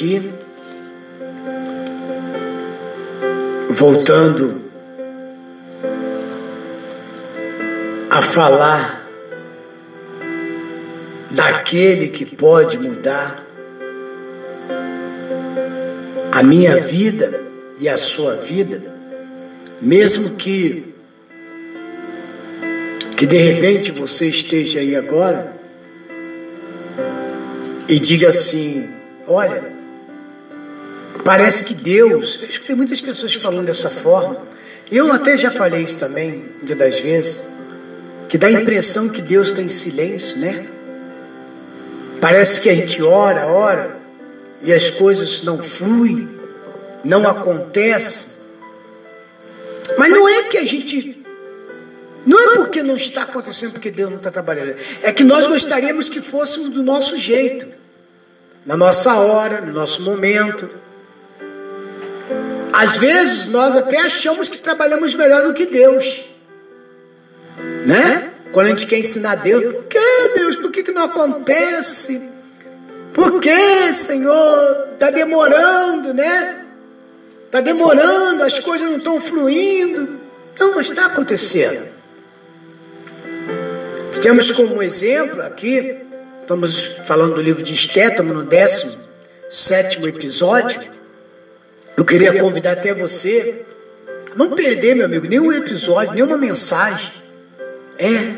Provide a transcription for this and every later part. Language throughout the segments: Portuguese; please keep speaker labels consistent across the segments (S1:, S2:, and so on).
S1: Aqui. Voltando a falar daquele que pode mudar a minha vida e a sua vida, mesmo que que de repente você esteja aí agora e diga assim: olha, parece que Deus. Eu escutei muitas pessoas falando dessa forma. Eu até já falei isso também, dia das vezes, que dá a impressão que Deus está em silêncio, né? Parece que a gente ora, ora, e as coisas não fluem, não acontecem. Mas não é que a gente. Não é porque não está acontecendo porque Deus não está trabalhando. É que nós gostaríamos que fôssemos do nosso jeito na nossa hora, no nosso momento. Às vezes nós até achamos que trabalhamos melhor do que Deus, né? Quando a gente quer ensinar Deus, por que Deus? Por que, que não acontece? Por que, Senhor? Está demorando, né? Está demorando, as coisas não estão fluindo. Não, mas está acontecendo. Temos como exemplo aqui Estamos falando do livro de Esté, estamos no 17 episódio. Eu queria convidar até você, não perder, meu amigo, nenhum episódio, nenhuma mensagem. É.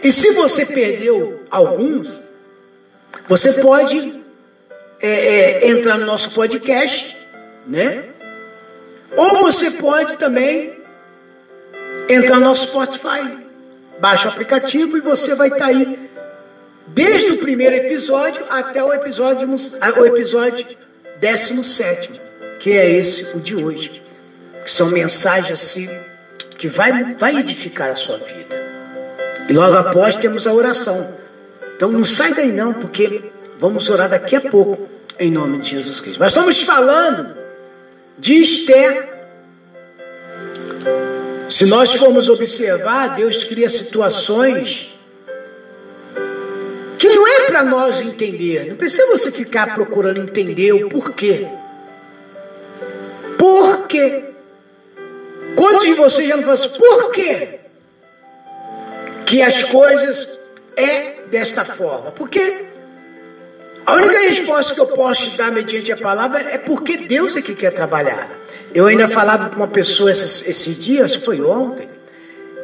S1: E se você perdeu alguns, você pode é, é, entrar no nosso podcast, né? Ou você pode também entrar no nosso Spotify. Baixa o aplicativo e você vai estar tá aí desde o primeiro episódio até o episódio, o episódio 17, que é esse, o de hoje. Que são mensagens assim que vai, vai edificar a sua vida. E logo após temos a oração. Então não sai daí não, porque vamos orar daqui a pouco, em nome de Jesus Cristo. Mas estamos falando de Esther. Se nós formos observar, Deus cria situações para nós entender. Não precisa você ficar procurando entender o porquê. Quê? Quantos de vocês já não falam assim, por quê? Que as coisas é desta forma? Porque a única resposta que eu posso te dar mediante a palavra é porque Deus é que quer trabalhar. Eu ainda falava com uma pessoa esse, esse dia, acho que foi ontem.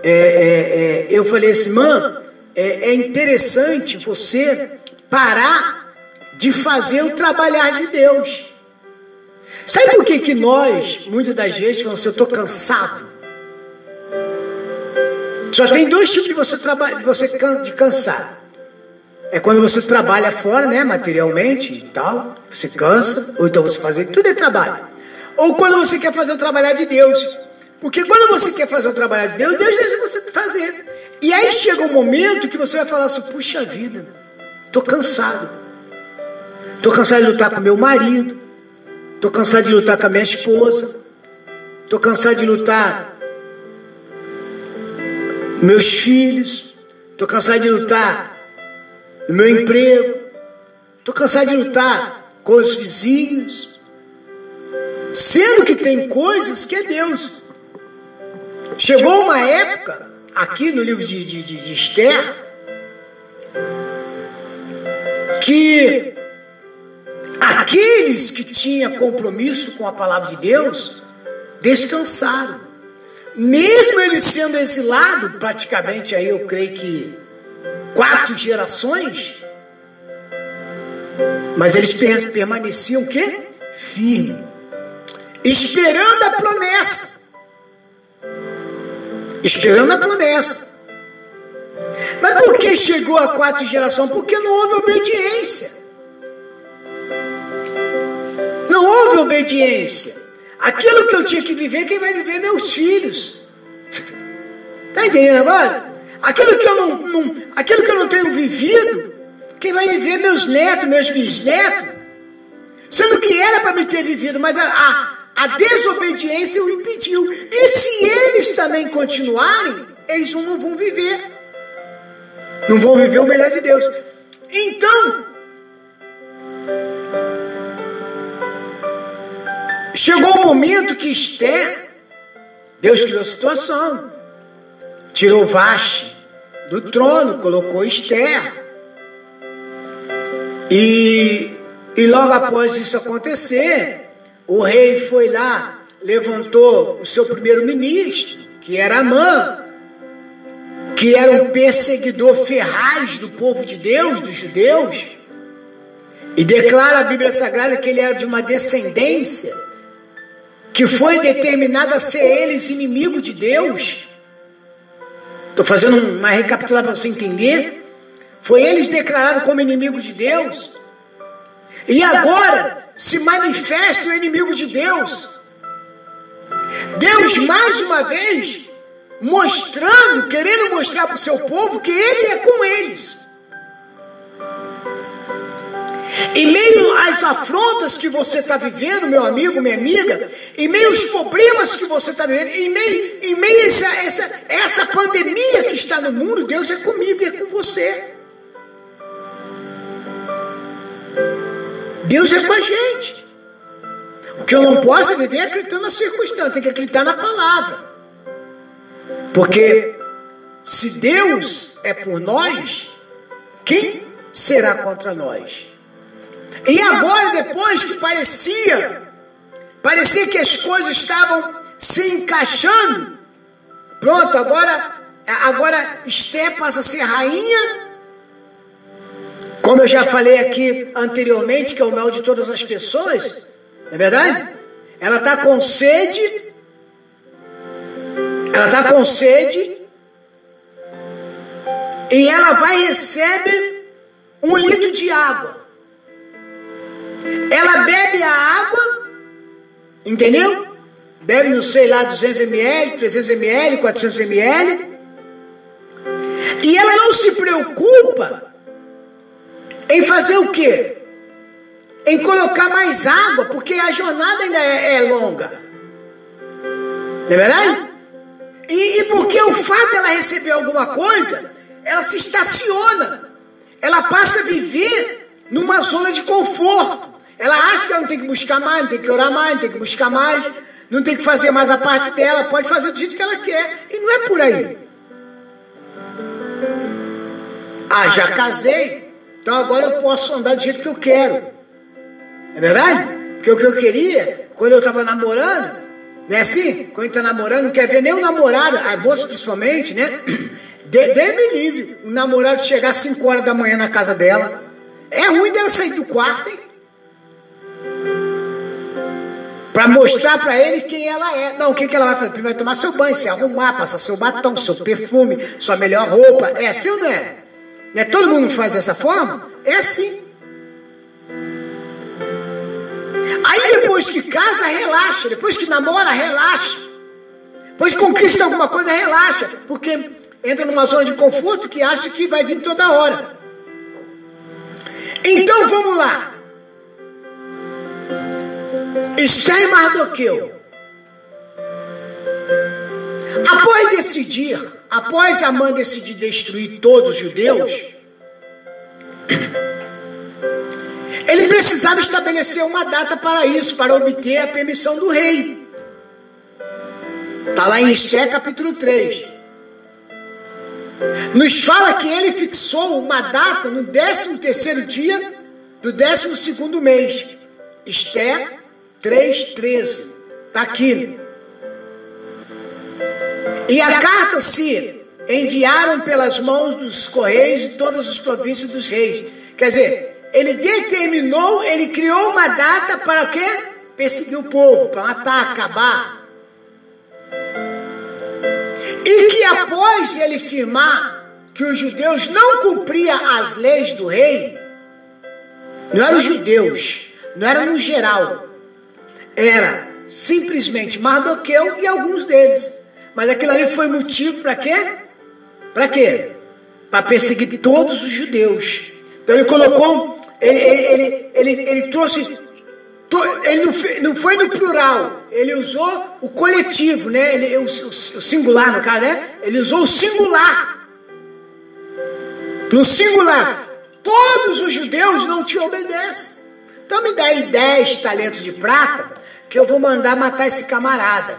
S1: É, é, é, eu falei assim, mano, é, é interessante você parar de fazer o trabalhar de Deus. Sabe por que, que nós, muitas das vezes, falamos assim, eu estou cansado? Só tem dois tipos de você, de você de cansar. É quando você trabalha fora, né, materialmente e tal, você cansa, ou então você faz tudo é trabalho. Ou quando você quer fazer o trabalhar de Deus. Porque quando você quer fazer o trabalhar de Deus, Deus deixa você fazer. E aí chega um momento que você vai falar assim, puxa vida, Estou cansado. Estou cansado de lutar com meu marido. Estou cansado de lutar com a minha esposa. Estou cansado de lutar meus filhos. Estou cansado de lutar no meu emprego. Estou cansado de lutar com os vizinhos. Sendo que tem coisas que é Deus. Chegou uma época, aqui no livro de, de, de, de Esther, que aqueles que tinham compromisso com a palavra de Deus descansaram. Mesmo ele sendo exilado, praticamente aí eu creio que quatro gerações, mas eles permaneciam o quê? Firme, esperando a promessa. esperando a promessa. Mas por que chegou a quarta geração? Porque não houve obediência. Não houve obediência. Aquilo que eu tinha que viver, quem vai viver? Meus filhos. Está entendendo agora? Aquilo que eu não, não, aquilo que eu não tenho vivido, quem vai viver? Meus netos, meus bisnetos. Sendo que era para me ter vivido, mas a, a, a desobediência o impediu. E se eles também continuarem, eles não vão viver. Não vão viver o melhor de Deus. Então, chegou o momento que Esther, Deus criou situação, tirou Vaste do trono, colocou Esther. E, e logo após isso acontecer, o rei foi lá, levantou o seu primeiro-ministro, que era Amã, que era um perseguidor ferraz do povo de Deus, dos judeus, e declara a Bíblia Sagrada que ele era de uma descendência que foi determinada a ser eles inimigo de Deus. Estou fazendo uma recapitulação para você entender. Foi eles declarados como inimigo de Deus. E agora se manifesta o inimigo de Deus. Deus mais uma vez mostrando, querendo mostrar para o seu povo que Ele é com eles. Em meio às afrontas que você está vivendo, meu amigo, minha amiga, em meio aos problemas que você está vivendo, em meio, em meio a essa, essa, essa pandemia que está no mundo, Deus é comigo e é com você. Deus é com a gente. O que eu não posso é viver acreditando na circunstância, tem que acreditar na palavra. Porque se Deus é por nós, quem será contra nós? E agora, depois que parecia, parecia que as coisas estavam se encaixando, pronto, agora, agora Esté passa a ser rainha. Como eu já falei aqui anteriormente, que é o mal de todas as pessoas, não é verdade? Ela está com sede ela está com sede e ela vai e recebe um litro de água. Ela bebe a água, entendeu? Bebe, não sei lá, 200 ml, 300 ml, 400 ml. E ela não se preocupa em fazer o quê? Em colocar mais água, porque a jornada ainda é, é longa. Não é verdade? E, e porque o fato dela receber alguma coisa, ela se estaciona. Ela passa a viver numa zona de conforto. Ela acha que ela não tem que buscar mais, não tem que orar mais, não tem que buscar mais, não tem que fazer mais a parte dela, pode fazer do jeito que ela quer. E não é por aí. Ah, já casei, então agora eu posso andar do jeito que eu quero. É verdade? Porque o que eu queria, quando eu estava namorando, não é assim? Quando está namorando, não quer ver nem o namorado, a moça principalmente, né? Dê-me livre. O namorado chegar às 5 horas da manhã na casa dela. É ruim dela sair do quarto, hein? Para mostrar para ele quem ela é. Não, o que, que ela vai fazer? Primeiro vai tomar seu banho, se arrumar, passar seu batom, seu perfume, sua melhor roupa. É assim ou não é? Não é todo mundo faz dessa forma? É assim. Aí depois que casa, relaxa. Depois que namora, relaxa. Depois que conquista alguma coisa, relaxa. Porque entra numa zona de conforto que acha que vai vir toda hora. Então vamos lá. Esther Mardoqueu. Após decidir, após Amã decidir destruir todos os judeus, ele precisava estabelecer uma data para isso, para obter a permissão do rei. Está lá em Esté capítulo 3. Nos fala que ele fixou uma data no 13 terceiro dia do 12 segundo mês. Esté 3,13. Está aqui. E a carta se enviaram pelas mãos dos correios de todas as províncias dos reis. Quer dizer, ele determinou, ele criou uma data para o quê? Perseguir o povo, para matar, acabar. E que após ele firmar que os judeus não cumpriam as leis do rei, não eram os judeus, não era no geral, era simplesmente Mardoqueu e alguns deles. Mas aquilo ali foi motivo para quê? Para quê? Para perseguir todos os judeus. Então ele colocou, ele, ele, ele, ele, trouxe, ele não foi no plural, ele usou o coletivo, né? Ele, o, o, singular no caso, né? Ele usou o singular. No singular, todos os judeus não te obedecem. Então me dá aí 10 talentos de prata, que eu vou mandar matar esse camarada.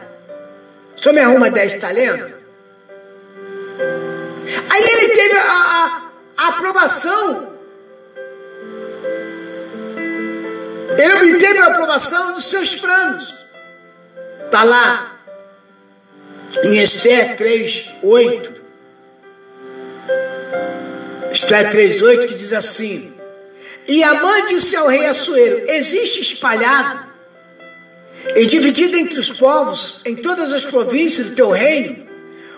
S1: O senhor me arruma 10 talentos? Aí ele teve a, a, a aprovação. Ele obteve a aprovação dos seus planos. Está lá em Esther 3, 8. Esther 3, 8 que diz assim: E Amã disse ao rei Assuero: Existe espalhado e dividido entre os povos, em todas as províncias do teu reino,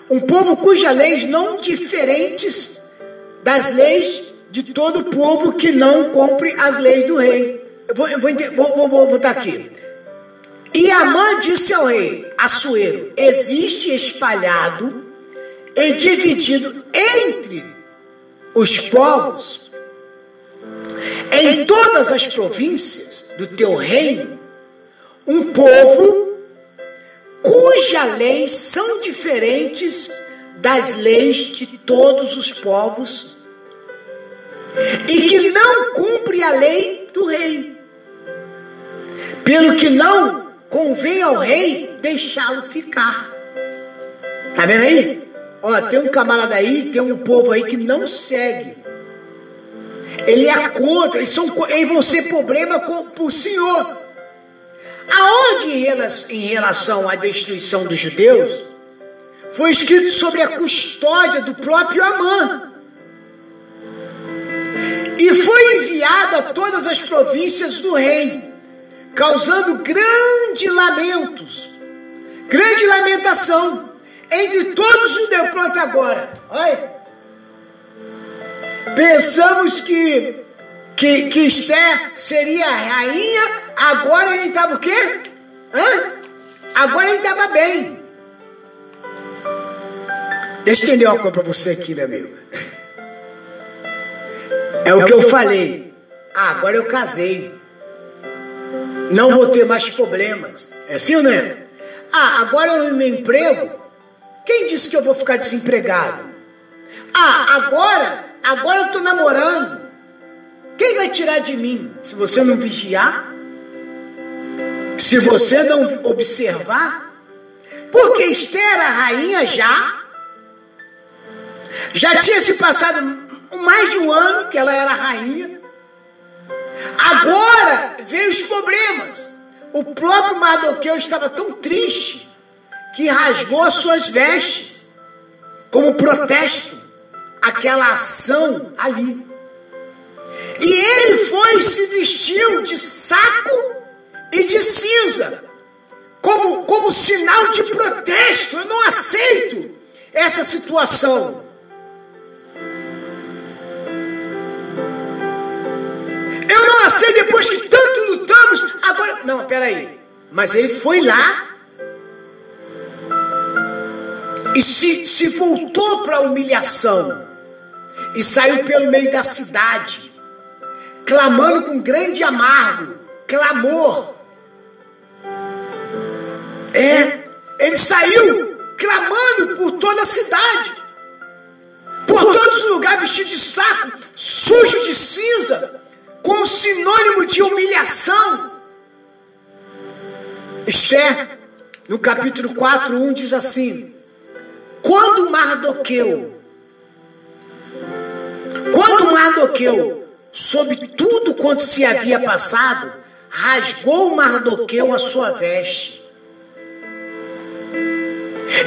S1: um povo cujas leis não diferentes das leis de todo povo que não cumpre as leis do rei. Eu vou, vou, vou, vou, vou botar aqui. E Amã disse ao rei Assuero: Existe espalhado e dividido entre os povos, em todas as províncias do teu reino, um povo cujas leis são diferentes das leis de todos os povos e que não cumpre a lei do rei. Pelo que não convém ao rei deixá-lo ficar. Tá vendo aí? Ó, tem um camarada aí, tem um povo aí que não segue. Ele é contra, eles, são, eles vão ser problema com o Senhor. Aonde em relação à destruição dos judeus, foi escrito sobre a custódia do próprio Amã. E foi enviado a todas as províncias do rei, causando grandes lamentos, grande lamentação entre todos os judeus. Pronto, agora, olha. Pensamos que, que, que Esther seria a rainha Agora ele estava o quê? Hã? Agora ele estava bem. Deixa eu entender uma coisa para você aqui, meu amigo. É o que eu falei. Ah, agora eu casei. Não vou ter mais problemas. É assim ou não é? Ah, agora eu meu emprego. Quem disse que eu vou ficar desempregado? Ah, agora, agora eu estou namorando. Quem vai tirar de mim? Se você não vigiar, se você não observar, porque Esther, a rainha, já, já tinha se passado mais de um ano que ela era rainha. Agora veio os problemas. O próprio Mardoqueu estava tão triste que rasgou as suas vestes como protesto aquela ação ali. E ele foi e se vestiu de saco e de cinza, como, como sinal de protesto. Eu não aceito essa situação. Eu não aceito depois que tanto lutamos. Agora, não, peraí. Mas ele foi lá e se, se voltou para a humilhação e saiu pelo meio da cidade, clamando com grande amargo, clamor, é, ele saiu clamando por toda a cidade, por todos os lugares, vestido de saco, sujo de cinza, como sinônimo de humilhação. Esther, no capítulo 4, 1 diz assim: Quando Mardoqueu, quando Mardoqueu soube tudo quanto se havia passado, rasgou Mardoqueu a sua veste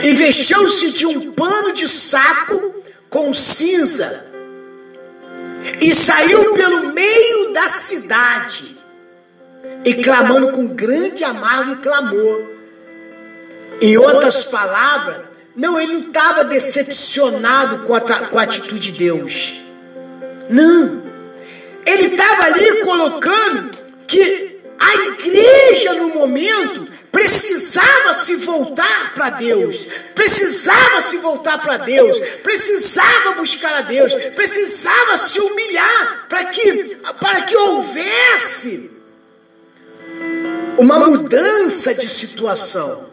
S1: e vestiu-se de um pano de saco com cinza e saiu pelo meio da cidade e clamando com grande amargo clamor. Em outras palavras, Não, ele não estava decepcionado com a, com a atitude de Deus. Não. Ele estava ali colocando que a igreja no momento precisava se voltar para Deus, precisava se voltar para Deus, precisava buscar a Deus, precisava se humilhar para que, para que houvesse uma mudança de situação.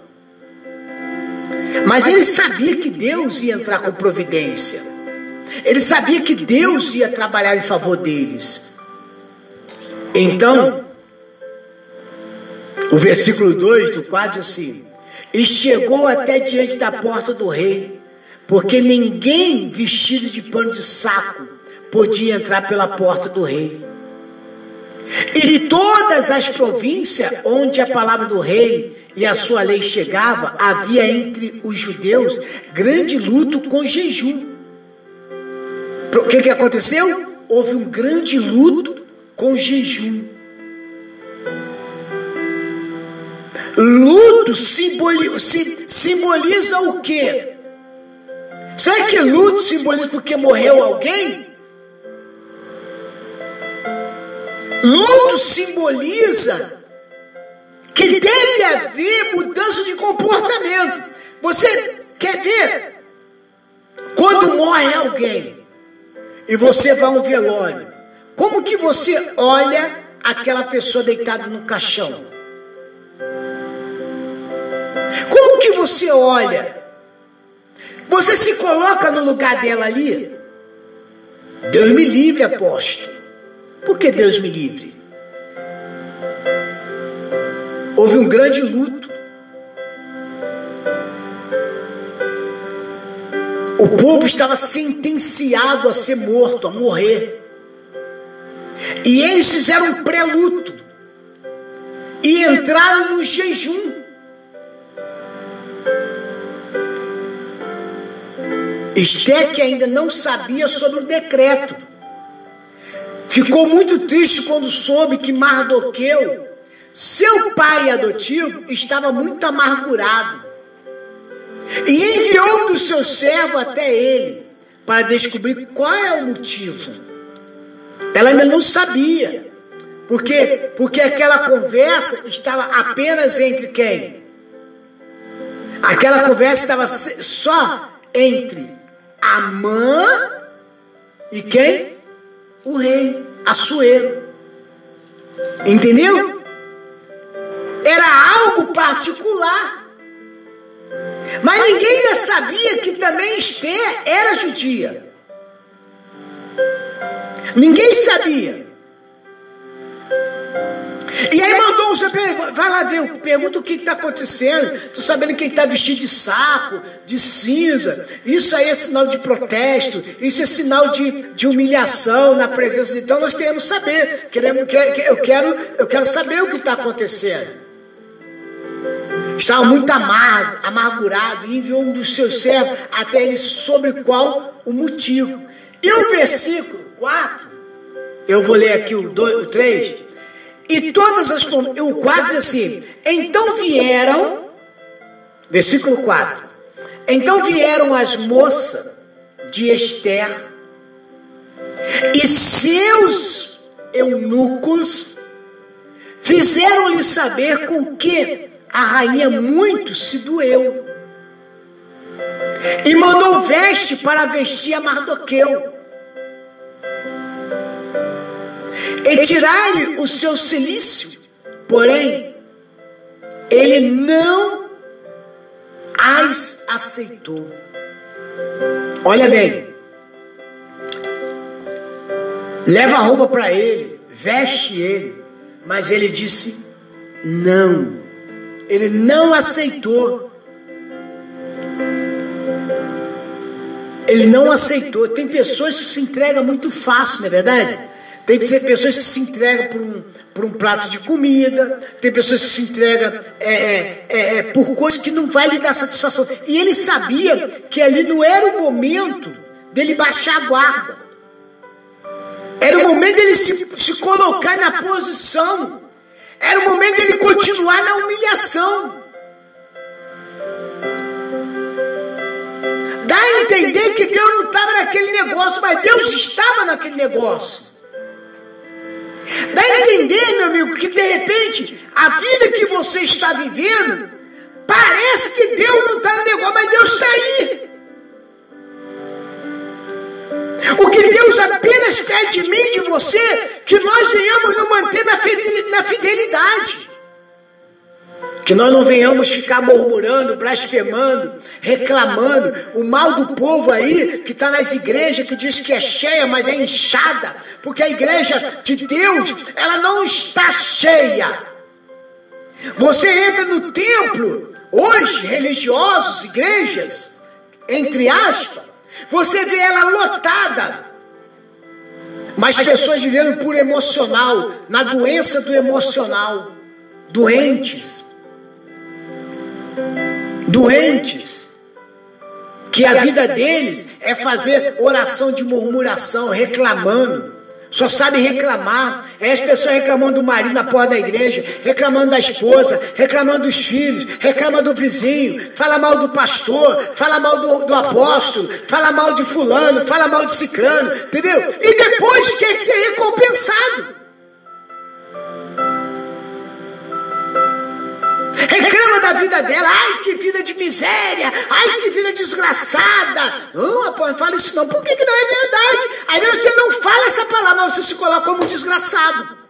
S1: Mas ele sabia que Deus ia entrar com providência. Ele sabia que Deus ia trabalhar em favor deles. Então, o versículo 2 do 4 diz assim: E chegou até diante da porta do rei, porque ninguém vestido de pano de saco podia entrar pela porta do rei. E todas as províncias onde a palavra do rei e a sua lei chegava, havia entre os judeus grande luto com jejum. O que, que aconteceu? Houve um grande luto com jejum. Luto simboliza, simboliza o quê? Será que luto simboliza porque morreu alguém? Luto simboliza que deve haver mudança de comportamento. Você quer ver? Quando morre alguém e você vai a um velório, como que você olha aquela pessoa deitada no caixão? Como que você olha? Você se coloca no lugar dela ali? Deus me livre, apóstolo. Por que Deus me livre? Houve um grande luto. O povo estava sentenciado a ser morto, a morrer. E eles fizeram um pré-luto. E entraram no jejum. Esté que ainda não sabia sobre o decreto. Ficou muito triste quando soube que Mardoqueu seu pai adotivo estava muito amargurado e enviou dos seus servos até ele para descobrir qual é o motivo. Ela ainda não sabia, porque porque aquela conversa estava apenas entre quem? Aquela conversa estava só entre a mãe e quem? O rei, Assuero. Entendeu? Era algo particular. Mas ninguém sabia que também Esther era judia. Ninguém sabia. E aí mandou um vai lá ver, pergunta o que está acontecendo. Estou sabendo que ele está vestido de saco, de cinza. Isso aí é sinal de protesto, isso é sinal de, de humilhação na presença de Então nós queremos saber. Queremos, eu, quero, eu quero saber o que está acontecendo. Estava muito amargo, amargurado e enviou um dos seus servos até ele sobre qual o motivo. E o versículo 4, eu vou ler aqui o, 2, o 3, e todas as. O 4 diz assim: Então vieram, versículo 4, então vieram as moças de Esther e seus eunucos fizeram-lhe saber com que a rainha muito se doeu e mandou veste para vestir a Mardoqueu e tirar-lhe o seu silício. Porém, ele não as aceitou. Olha bem, leva a roupa para ele, veste ele, mas ele disse não. Ele não aceitou. Ele não aceitou. Tem pessoas que se entregam muito fácil, não é verdade? Tem pessoas que se entregam por um, por um prato de comida, tem pessoas que se entregam é, é, é, é, por coisas que não vai lhe dar satisfação. E ele sabia que ali não era o momento dele baixar a guarda. Era o momento dele se, se colocar na posição era o momento dele continuar na humilhação. não estava naquele negócio, mas Deus estava naquele negócio. Dá a entender, meu amigo, que de repente a vida que você está vivendo parece que Deus não está no negócio, mas Deus está aí. O que Deus apenas pede de mim e de você, que nós venhamos nos manter na fidelidade. Que nós não venhamos ficar murmurando, blasfemando, reclamando o mal do povo aí que está nas igrejas que diz que é cheia, mas é inchada, porque a igreja de Deus ela não está cheia. Você entra no templo hoje, religiosos, igrejas, entre aspas, você vê ela lotada, mas pessoas vivendo por emocional, na doença do emocional, doentes. Doentes, que a vida deles é fazer oração de murmuração, reclamando. Só sabe reclamar. É as pessoas reclamando do marido na porta da igreja, reclamando da esposa, reclamando dos filhos, reclama do vizinho, fala mal do pastor, fala mal do, do apóstolo, fala mal de fulano, fala mal de ciclano, entendeu? E depois quer ser recompensado. Reclama da vida dela, ai que vida de miséria, ai que vida desgraçada. Não, rapaz, fala isso não, por que, que não é verdade? Aí você não fala essa palavra, mas você se coloca como desgraçado.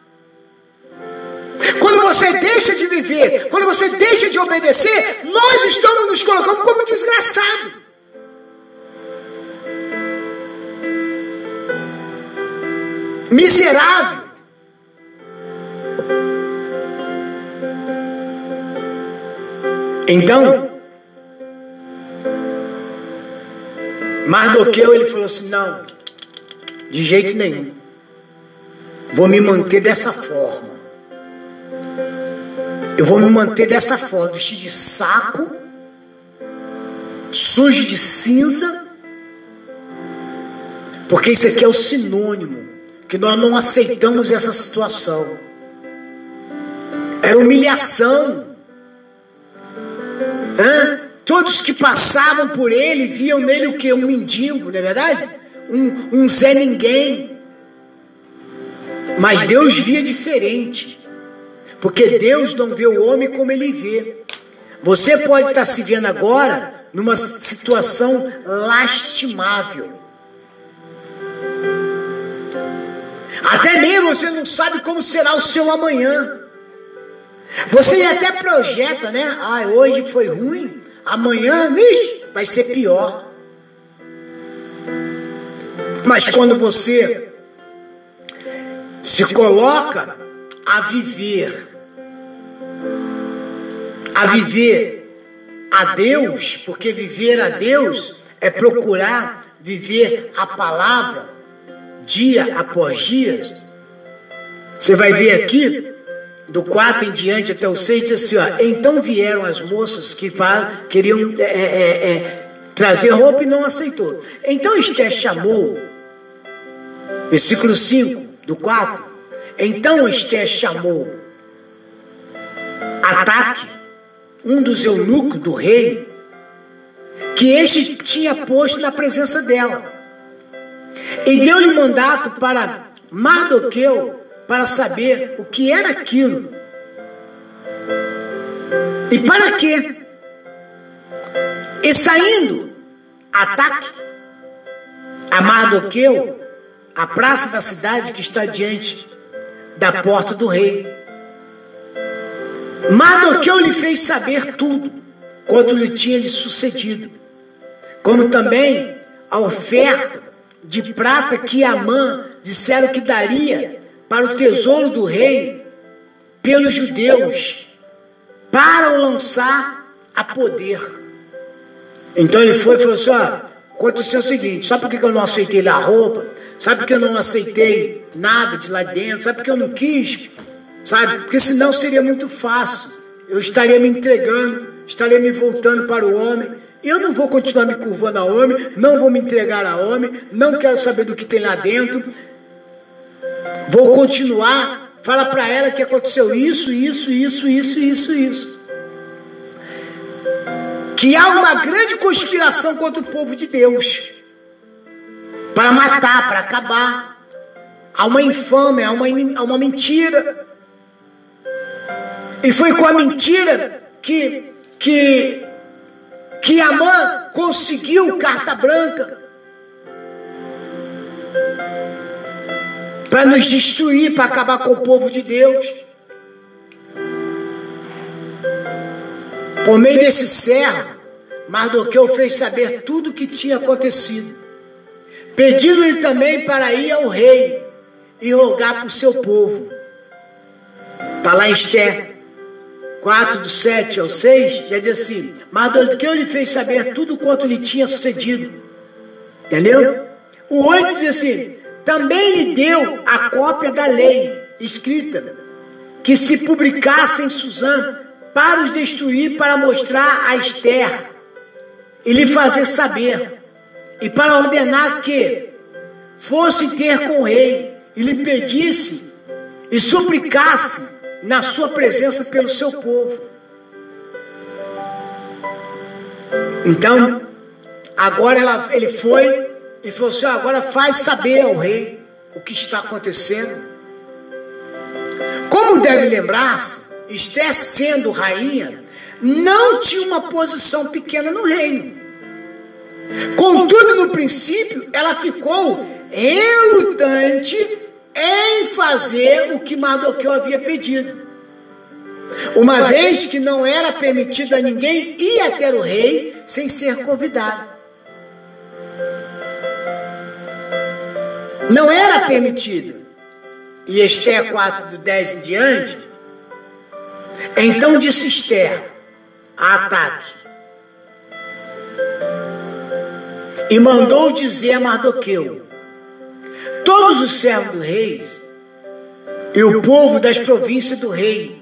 S1: Quando você deixa de viver, quando você deixa de obedecer, nós estamos nos colocando como desgraçado. Miserável. Então, Mardoqueu ele falou assim: não, de jeito nenhum, vou me manter dessa forma. Eu vou me manter dessa forma, vestido de saco, sujo de cinza, porque isso aqui é o sinônimo que nós não aceitamos essa situação. Era humilhação. Hã? Todos que passavam por ele viam nele o que? Um mendigo, não é verdade? Um, um Zé Ninguém. Mas Deus via diferente. Porque Deus não vê o homem como ele vê. Você pode estar se vendo agora numa situação lastimável. Até mesmo você não sabe como será o seu amanhã. Você até projeta, né? Ah, hoje foi ruim, amanhã, vai ser pior. Mas quando você se coloca a viver, a viver a Deus, porque viver a Deus é procurar viver a palavra dia após dia. Você vai ver aqui do 4 em diante até o 6, diz assim: ó, então vieram as moças que queriam é, é, é, é, trazer roupa e não aceitou. Então Esté chamou, versículo 5 do 4. Então Esté chamou Ataque, um dos eunucos do rei, que este tinha posto na presença dela, e deu-lhe mandato para Mardoqueu para saber o que era aquilo. E para quê? E saindo, ataque a Mardoqueu, a praça da cidade que está diante da porta do rei. Mardoqueu lhe fez saber tudo quanto lhe tinha lhe sucedido, como também a oferta de prata que Amã disseram que daria para o tesouro do rei pelos judeus, para o lançar a poder. Então ele foi e falou assim: ó, aconteceu o seguinte, sabe por que eu não aceitei a roupa? Sabe por que eu não aceitei nada de lá dentro? Sabe por que eu não quis? Sabe? Porque senão seria muito fácil. Eu estaria me entregando, estaria me voltando para o homem. Eu não vou continuar me curvando a homem, não vou me entregar a homem, não quero saber do que tem lá dentro. Vou continuar. Fala para ela que aconteceu isso, isso, isso, isso, isso, isso. Que há uma grande conspiração contra o povo de Deus. para matar, para acabar. Há uma infâmia, há uma, há uma mentira. E foi com a mentira que, que, que Amã conseguiu carta branca para nos destruir, para acabar com o povo de Deus. Por meio desse servo, Mardoqueu fez saber tudo o que tinha acontecido, pedindo-lhe também para ir ao rei e rogar por seu povo. Está lá em Esther 4, do 7 ao 6, já diz assim: Mardoqueu lhe fez saber tudo quanto lhe tinha sucedido. Entendeu? O 8 diz assim: também lhe deu a cópia da lei escrita, que se publicasse em Suzã para os destruir, para mostrar a Esther e lhe fazer saber, e para ordenar que fosse ter com o rei e lhe pedisse e suplicasse na sua presença pelo seu povo. Então, agora ela, ele foi e falou assim: agora faz saber ao rei o que está acontecendo. Como deve lembrar-se, Esté sendo rainha, não tinha uma posição pequena no reino. Contudo, no princípio, ela ficou relutante em fazer o que Mardoqueu havia pedido. Uma vez que não era permitido a ninguém ir até o rei sem ser convidado. Não era permitido. E Esther 4, do 10 em diante. Então disse Esther a ataque. E mandou dizer a Mardoqueu: Todos os servos do rei e o povo das províncias do rei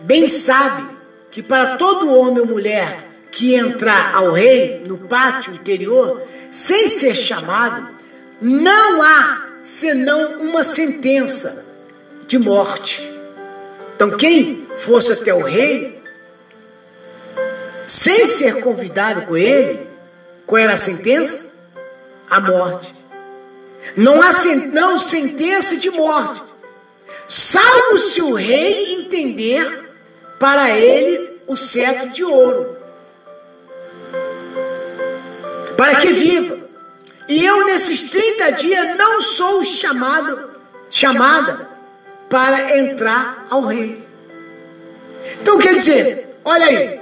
S1: bem sabe que para todo homem ou mulher que entrar ao rei no pátio interior, sem ser chamado, não há senão uma sentença de morte. Então, quem fosse até o rei, sem ser convidado com ele, qual era a sentença? A morte. Não há sen não sentença de morte, salvo se o rei entender para ele o cetro de ouro, para que viva. E eu, nesses 30 dias, não sou chamado, chamada para entrar ao rei. Então, quer dizer, olha aí,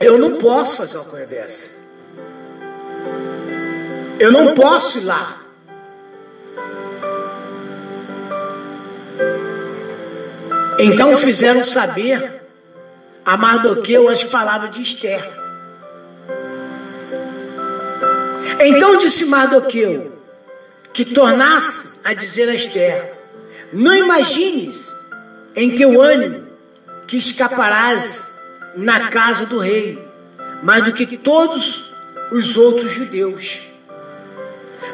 S1: eu não posso fazer uma coisa dessa. Eu não posso ir lá. Então fizeram saber a Mardoqueu as palavras de Esther. Então disse Mardoqueu que tornasse a dizer a Esther: Não imagines em teu ânimo que escaparás na casa do rei, mais do que todos os outros judeus.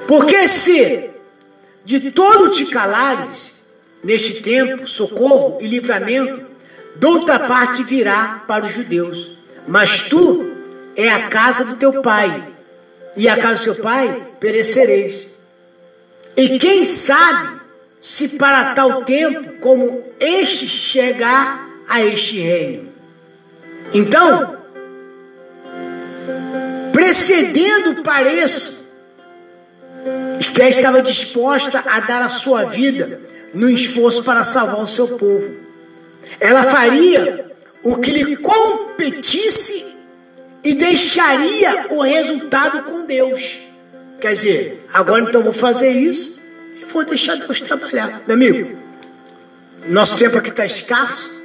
S1: Porque se de todo te calares, neste tempo, socorro e livramento, de outra parte virá para os judeus. Mas tu é a casa do teu pai e a casa do seu pai perecereis. E quem sabe se para tal tempo como este chegar a este reino. Então, precedendo pareça, Esther estava disposta a dar a sua vida no esforço para salvar o seu povo. Ela faria o que lhe competisse e deixaria o resultado com Deus. Quer dizer, agora então vou fazer isso e vou deixar Deus trabalhar. Meu amigo, nosso tempo aqui está escasso,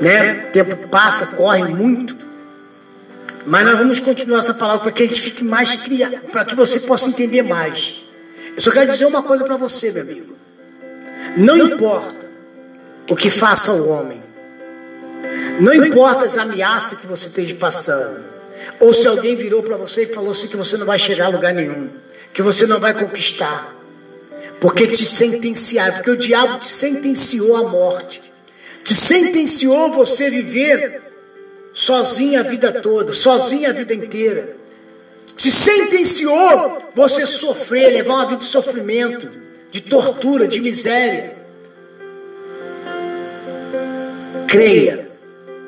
S1: né? O tempo passa, corre muito. Mas nós vamos continuar essa palavra para que a gente fique mais criado, para que você possa entender mais. Eu só quero dizer uma coisa para você, meu amigo. Não importa o que faça o homem, não importa as ameaças que você esteja passando. Ou se alguém virou para você e falou assim que você não vai chegar a lugar nenhum, que você não vai conquistar. Porque te sentenciaram, porque o diabo te sentenciou à morte. Te sentenciou você viver sozinho a vida toda, sozinho a vida inteira. se sentenciou você sofrer, levar uma vida de sofrimento, de tortura, de miséria. Creia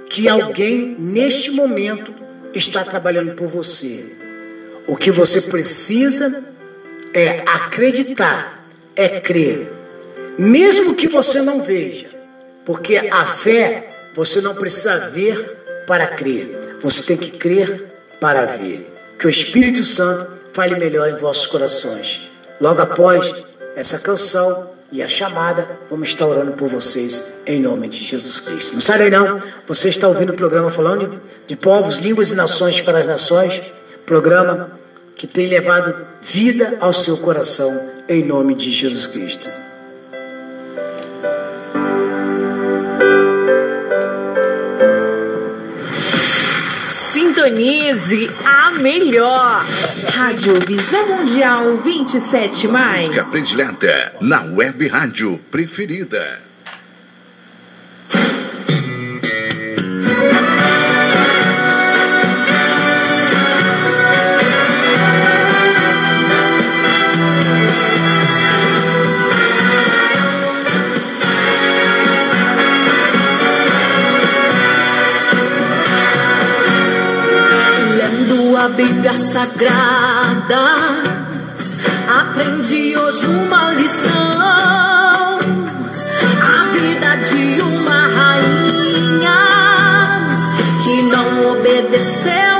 S1: que alguém neste momento está trabalhando por você. O que você precisa é acreditar, é crer, mesmo que você não veja, porque a fé você não precisa ver para crer, você tem que crer para ver. Que o Espírito Santo fale melhor em vossos corações. Logo após essa canção e a chamada, vamos estar orando por vocês em nome de Jesus Cristo. Não sai daí não, você está ouvindo o programa falando de, de povos, línguas e nações para as nações, programa que tem levado vida ao seu coração em nome de Jesus Cristo.
S2: Sintonize a melhor. Rádio Visão Mundial 27 mais.
S3: Música predileta na web rádio preferida.
S4: Sagrada, aprendi hoje uma lição. A vida de uma rainha que não obedeceu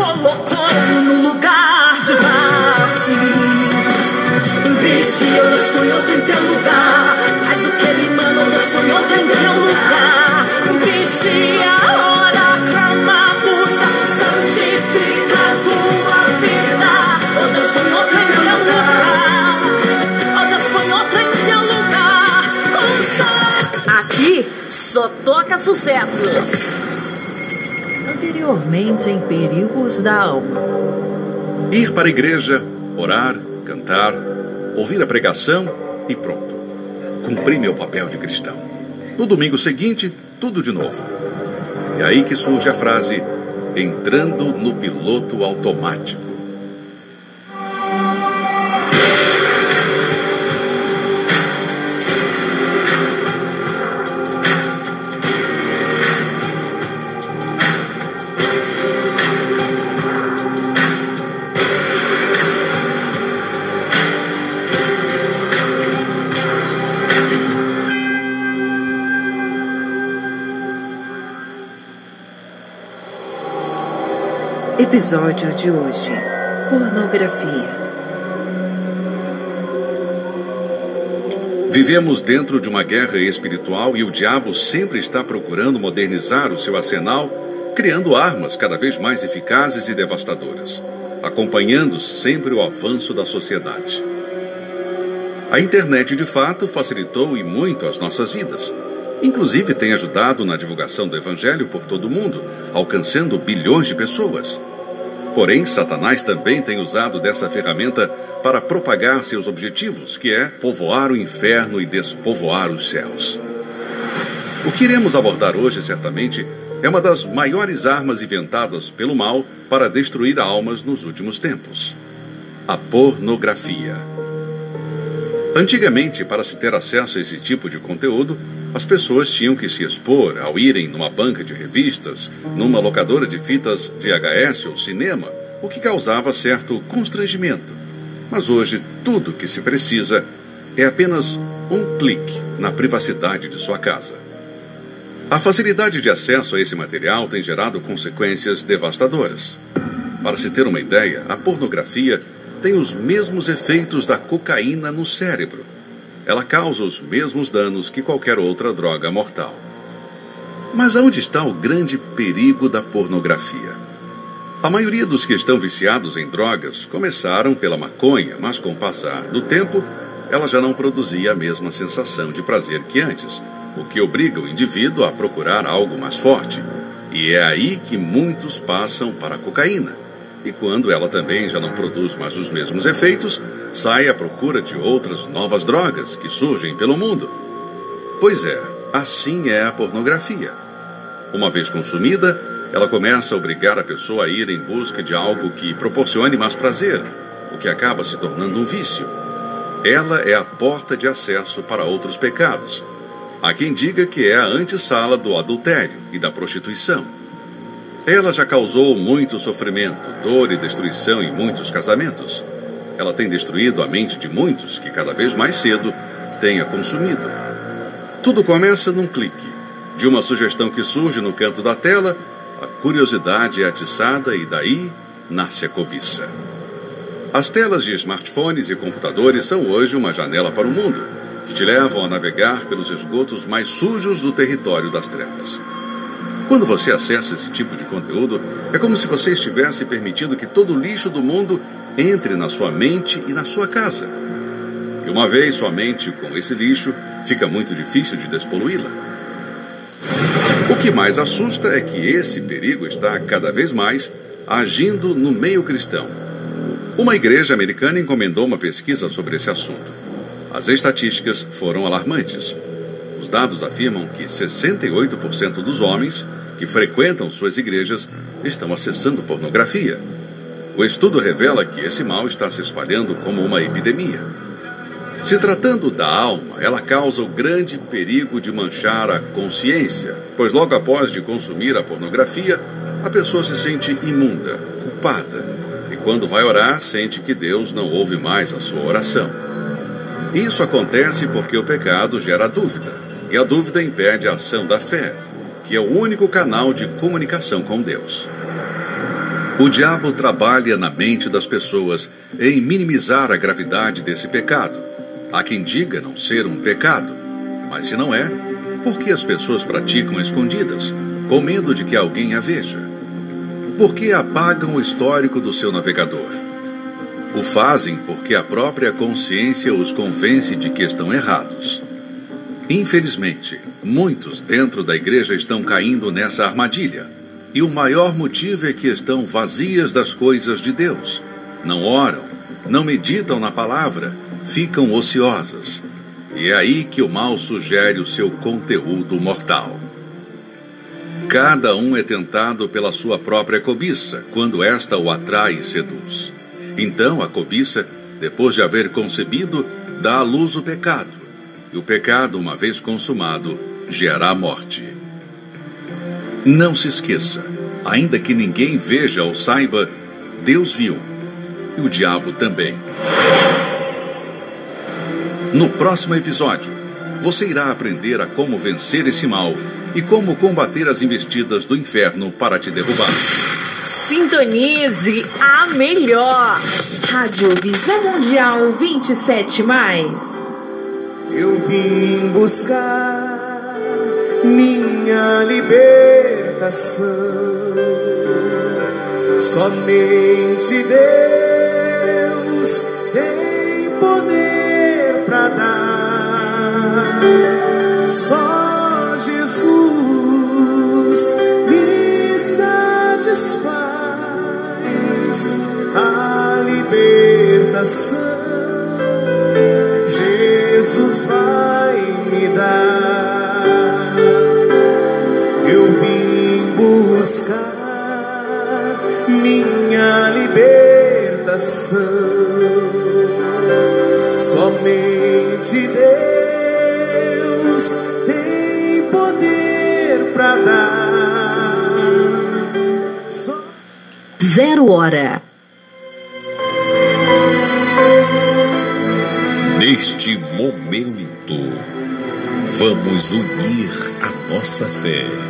S4: Colocou no lugar de Vasti. Vixe, eu não estou em outro em teu lugar. Mas o que ele manda, eu não estou em outro em teu lugar. Vixe, a hora clama, busca, santifica a tua vida. Oh Deus, põe outro em teu lugar. Oh Deus, põe outro em teu lugar.
S2: Aqui só toca sucessos. Anteriormente em Perigos da Alma.
S3: Ir para a igreja, orar, cantar, ouvir a pregação e pronto. Cumpri meu papel de cristão. No domingo seguinte, tudo de novo. É aí que surge a frase: entrando no piloto automático.
S2: Episódio de hoje: Pornografia.
S3: Vivemos dentro de uma guerra espiritual e o diabo sempre está procurando modernizar o seu arsenal, criando armas cada vez mais eficazes e devastadoras, acompanhando sempre o avanço da sociedade. A internet, de fato, facilitou e muito as nossas vidas. Inclusive, tem ajudado na divulgação do Evangelho por todo o mundo, alcançando bilhões de pessoas. Porém, Satanás também tem usado dessa ferramenta para propagar seus objetivos, que é povoar o inferno e despovoar os céus. O que iremos abordar hoje, certamente, é uma das maiores armas inventadas pelo mal para destruir almas nos últimos tempos: a pornografia. Antigamente, para se ter acesso a esse tipo de conteúdo, as pessoas tinham que se expor ao irem numa banca de revistas, numa locadora de fitas VHS ou cinema, o que causava certo constrangimento. Mas hoje, tudo que se precisa é apenas um clique na privacidade de sua casa. A facilidade de acesso a esse material tem gerado consequências devastadoras. Para se ter uma ideia, a pornografia tem os mesmos efeitos da cocaína no cérebro. Ela causa os mesmos danos que qualquer outra droga mortal. Mas onde está o grande perigo da pornografia? A maioria dos que estão viciados em drogas começaram pela maconha, mas com o passar do tempo, ela já não produzia a mesma sensação de prazer que antes, o que obriga o indivíduo a procurar algo mais forte. E é aí que muitos passam para a cocaína. E quando ela também já não produz mais os mesmos efeitos, sai à procura de outras novas drogas que surgem pelo mundo. Pois é, assim é a pornografia. Uma vez consumida, ela começa a obrigar a pessoa a ir em busca de algo que proporcione mais prazer, o que acaba se tornando um vício. Ela é a porta de acesso para outros pecados. Há quem diga que é a antessala do adultério e da prostituição. Ela já causou muito sofrimento, dor e destruição em muitos casamentos. Ela tem destruído a mente de muitos que cada vez mais cedo tenha consumido. Tudo começa num clique, de uma sugestão que surge no canto da tela a curiosidade é atiçada e daí nasce a cobiça. As telas de smartphones e computadores são hoje uma janela para o mundo, que te levam a navegar pelos esgotos mais sujos do território das trevas. Quando você acessa esse tipo de conteúdo, é como se você estivesse permitindo que todo o lixo do mundo entre na sua mente e na sua casa. E uma vez sua mente com esse lixo, fica muito difícil de despoluí-la. O que mais assusta é que esse perigo está cada vez mais agindo no meio cristão. Uma igreja americana encomendou uma pesquisa sobre esse assunto. As estatísticas foram alarmantes. Os dados afirmam que 68% dos homens que frequentam suas igrejas estão acessando pornografia. O estudo revela que esse mal está se espalhando como uma epidemia. Se tratando da alma, ela causa o grande perigo de manchar a consciência, pois logo após de consumir a pornografia, a pessoa se sente imunda, culpada, e quando vai orar, sente que Deus não ouve mais a sua oração. Isso acontece porque o pecado gera dúvida, e a dúvida impede a ação da fé, que é o único canal de comunicação com Deus. O diabo trabalha na mente das pessoas em minimizar a gravidade desse pecado Há quem diga não ser um pecado, mas se não é, por que as pessoas praticam escondidas, com medo de que alguém a veja? Por que apagam o histórico do seu navegador? O fazem porque a própria consciência os convence de que estão errados. Infelizmente, muitos dentro da igreja estão caindo nessa armadilha. E o maior motivo é que estão vazias das coisas de Deus. Não oram, não meditam na palavra ficam ociosas. E é aí que o mal sugere o seu conteúdo mortal. Cada um é tentado pela sua própria cobiça, quando esta o atrai e seduz. Então a cobiça, depois de haver concebido, dá à luz o pecado. E o pecado, uma vez consumado, gera a morte. Não se esqueça, ainda que ninguém veja ou saiba, Deus viu. E o diabo também. No próximo episódio, você irá aprender a como vencer esse mal e como combater as investidas do inferno para te derrubar.
S5: Sintonize a melhor.
S2: Rádio Visão Mundial 27 mais.
S6: Eu vim buscar minha libertação. Somente Deus tem poder para dar. Só Jesus me satisfaz a libertação. Libertação. Somente Deus tem poder para dar. Só
S2: Zero hora.
S7: Neste momento, vamos unir a nossa fé.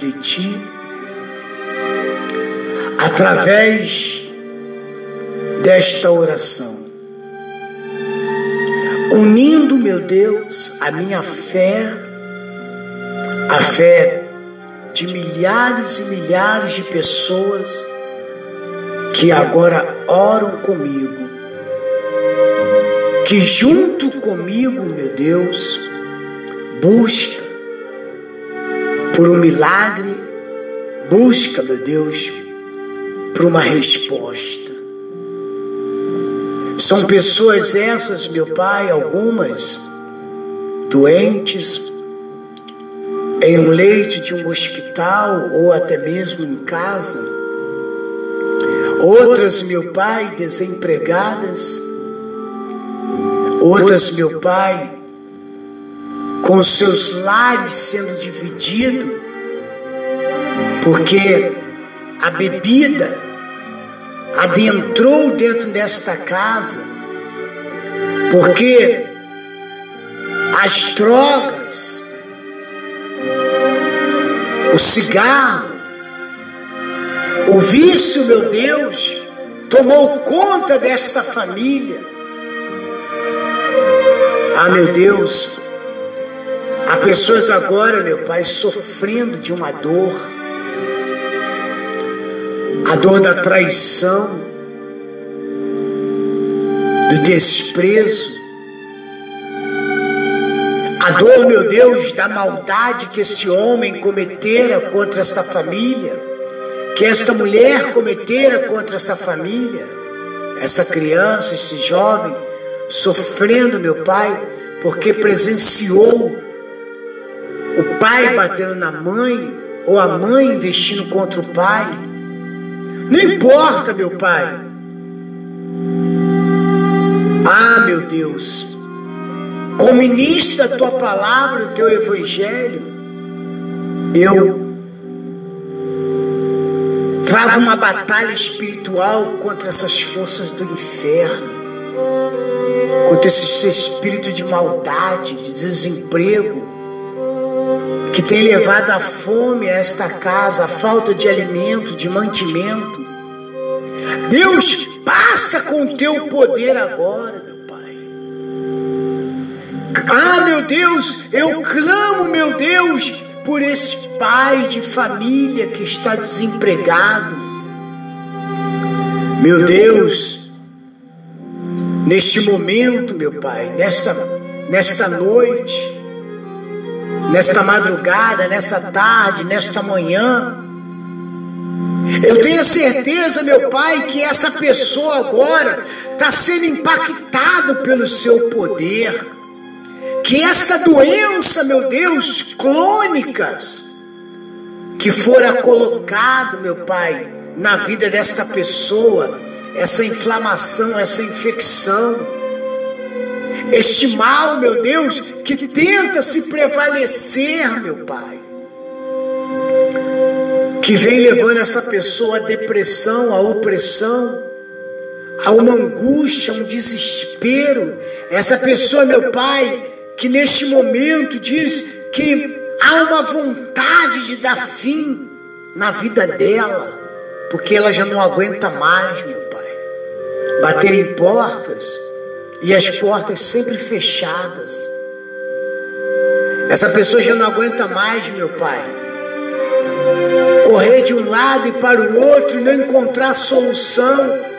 S1: De Ti, através desta oração unindo, meu Deus, a minha fé, a fé de milhares e milhares de pessoas que agora oram comigo, que junto comigo, meu Deus, busca por um milagre, busca, meu Deus, por uma resposta. São pessoas essas, meu Pai, algumas doentes, em um leite de um hospital ou até mesmo em casa. Outras, meu Pai, desempregadas. Outras, meu Pai, com seus lares sendo divididos, porque a bebida adentrou dentro desta casa, porque as drogas, o cigarro, o vício, meu Deus, tomou conta desta família. Ah, meu Deus, há pessoas agora, meu Pai, sofrendo de uma dor. A dor da traição, do desprezo, a dor, meu Deus, da maldade que esse homem cometera contra esta família, que esta mulher cometera contra esta família, essa criança, esse jovem, sofrendo, meu Pai, porque presenciou o pai batendo na mãe, ou a mãe investindo contra o pai. Não importa, meu Pai. Ah, meu Deus, como ministro da tua palavra, do teu evangelho, eu travo uma batalha espiritual contra essas forças do inferno, contra esse espírito de maldade, de desemprego, que tem levado a fome a esta casa, a falta de alimento, de mantimento. Deus, passa com o teu poder agora, meu Pai. Ah, meu Deus, eu clamo, meu Deus, por esse pai de família que está desempregado. Meu Deus, neste momento, meu Pai, nesta, nesta noite, nesta madrugada, nesta tarde, nesta manhã, eu tenho certeza, meu Pai, que essa pessoa agora está sendo impactada pelo seu poder. Que essa doença, meu Deus, crônicas, que fora colocado, meu Pai, na vida desta pessoa, essa inflamação, essa infecção, este mal, meu Deus, que tenta se prevalecer, meu Pai, que vem levando essa pessoa à depressão, à opressão, a uma angústia, um desespero. Essa pessoa, meu Pai, que neste momento diz que há uma vontade de dar fim na vida dela, porque ela já não aguenta mais, meu Pai. Bater em portas e as portas sempre fechadas. Essa pessoa já não aguenta mais, meu Pai. Correr de um lado e para o outro e não encontrar solução.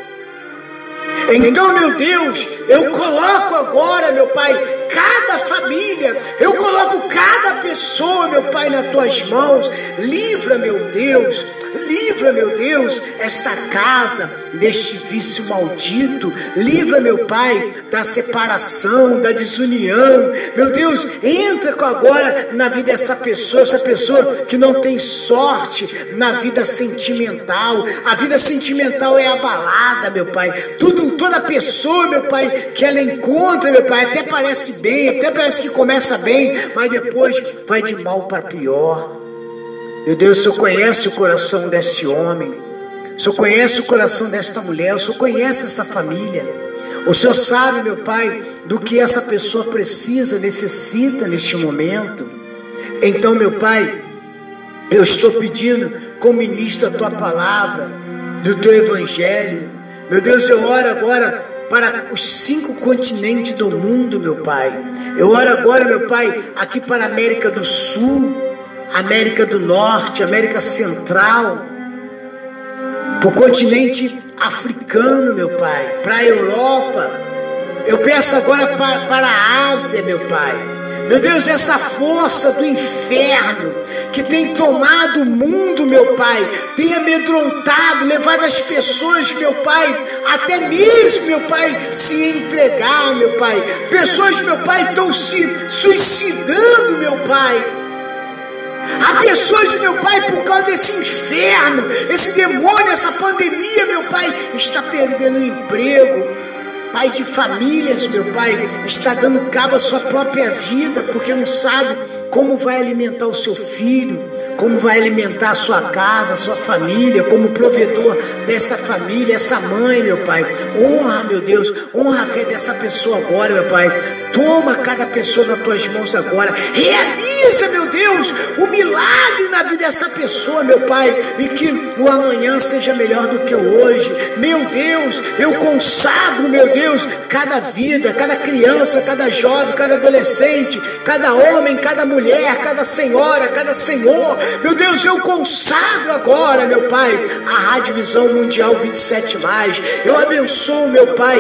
S1: Então, meu Deus, eu coloco agora, meu Pai, cada família, eu coloco cada pessoa, meu Pai, nas tuas mãos. Livra, meu Deus, livra, meu Deus, esta casa deste vício maldito. Livra, meu Pai, da separação, da desunião. Meu Deus, entra agora na vida dessa pessoa, essa pessoa que não tem sorte na vida sentimental. A vida sentimental é abalada, meu Pai. Tudo, toda pessoa, meu Pai, que ela encontra, meu Pai, até parece bem, até parece que começa bem, mas depois vai de mal para pior. Meu Deus, o Senhor conhece o coração desse homem, o Senhor conhece o coração desta mulher, o Senhor conhece essa família. O Senhor sabe, meu Pai, do que essa pessoa precisa, necessita neste momento. Então, meu Pai, eu estou pedindo, como ministro da tua palavra, do teu evangelho. Meu Deus, eu oro agora para os cinco continentes do mundo, meu Pai. Eu oro agora, meu Pai, aqui para a América do Sul, América do Norte, América Central, para o continente africano, meu Pai, para a Europa. Eu peço agora para, para a Ásia, meu Pai. Meu Deus, essa força do inferno que tem tomado o mundo, meu Pai, tem amedrontado, levado as pessoas, meu Pai, até mesmo, meu Pai, se entregar, meu Pai. Pessoas, meu Pai, estão se suicidando, meu Pai. Há pessoas, meu Pai, por causa desse inferno, esse demônio, essa pandemia, meu Pai, está perdendo o emprego. Pai de famílias, meu pai, está dando cabo à sua própria vida, porque não sabe como vai alimentar o seu filho, como vai alimentar a sua casa, a sua família, como provedor desta família, essa mãe, meu Pai. Honra, meu Deus, honra a fé dessa pessoa agora, meu Pai. Toma cada pessoa nas tuas mãos agora. Realiza, meu Deus, o milagre na vida dessa pessoa, meu Pai, e que o amanhã seja melhor do que o hoje. Meu Deus, eu consagro, meu Deus, cada vida, cada criança, cada jovem, cada adolescente, cada homem, cada mulher, cada senhora, cada senhor. Meu Deus, eu consagro agora, meu Pai, a Rádio Visão Mundial 27. Eu abençoo, meu Pai,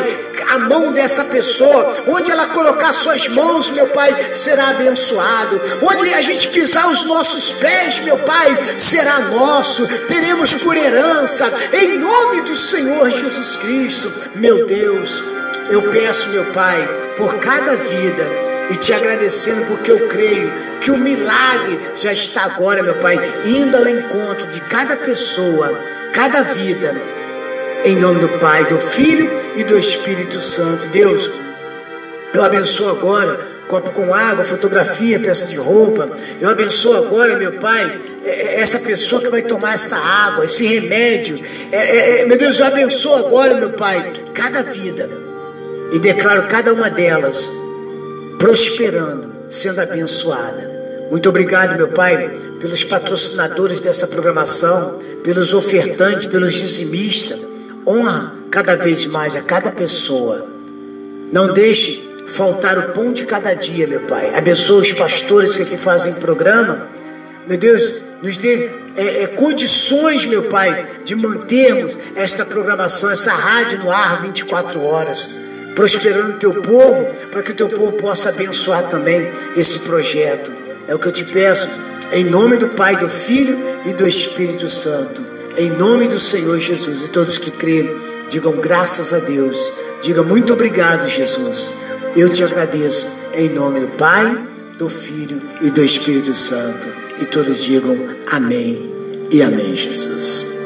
S1: a mão dessa pessoa, onde ela colocar suas mãos, meu Pai, será abençoado. Onde a gente pisar os nossos pés, meu Pai, será nosso. Teremos por herança, em nome do Senhor Jesus Cristo. Meu Deus, eu peço, meu Pai, por cada vida e te agradecendo porque eu creio que o milagre já está agora, meu Pai, indo ao encontro de cada pessoa, cada vida, em nome do Pai, do Filho e do Espírito Santo. Deus, eu abençoo agora copo com água, fotografia, peça de roupa. Eu abençoo agora, meu Pai, é, é, essa pessoa que vai tomar esta água, esse remédio. É, é, é, meu Deus, eu abençoo agora, meu Pai, cada vida. E declaro cada uma delas prosperando, sendo abençoada. Muito obrigado, meu Pai, pelos patrocinadores dessa programação, pelos ofertantes, pelos dizimistas. Honra cada vez mais a cada pessoa. Não deixe faltar o pão de cada dia, meu Pai. Abençoa os pastores que aqui fazem programa. Meu Deus, nos dê é, é, condições, meu Pai, de mantermos esta programação, essa rádio no ar 24 horas, prosperando teu povo, para que o teu povo possa abençoar também esse projeto. É o que eu te peço, em nome do Pai, do Filho e do Espírito Santo. Em nome do Senhor Jesus. E todos que creem, digam graças a Deus. Diga muito obrigado, Jesus. Eu te agradeço em nome do Pai, do Filho e do Espírito Santo. E todos digam amém e amém, Jesus.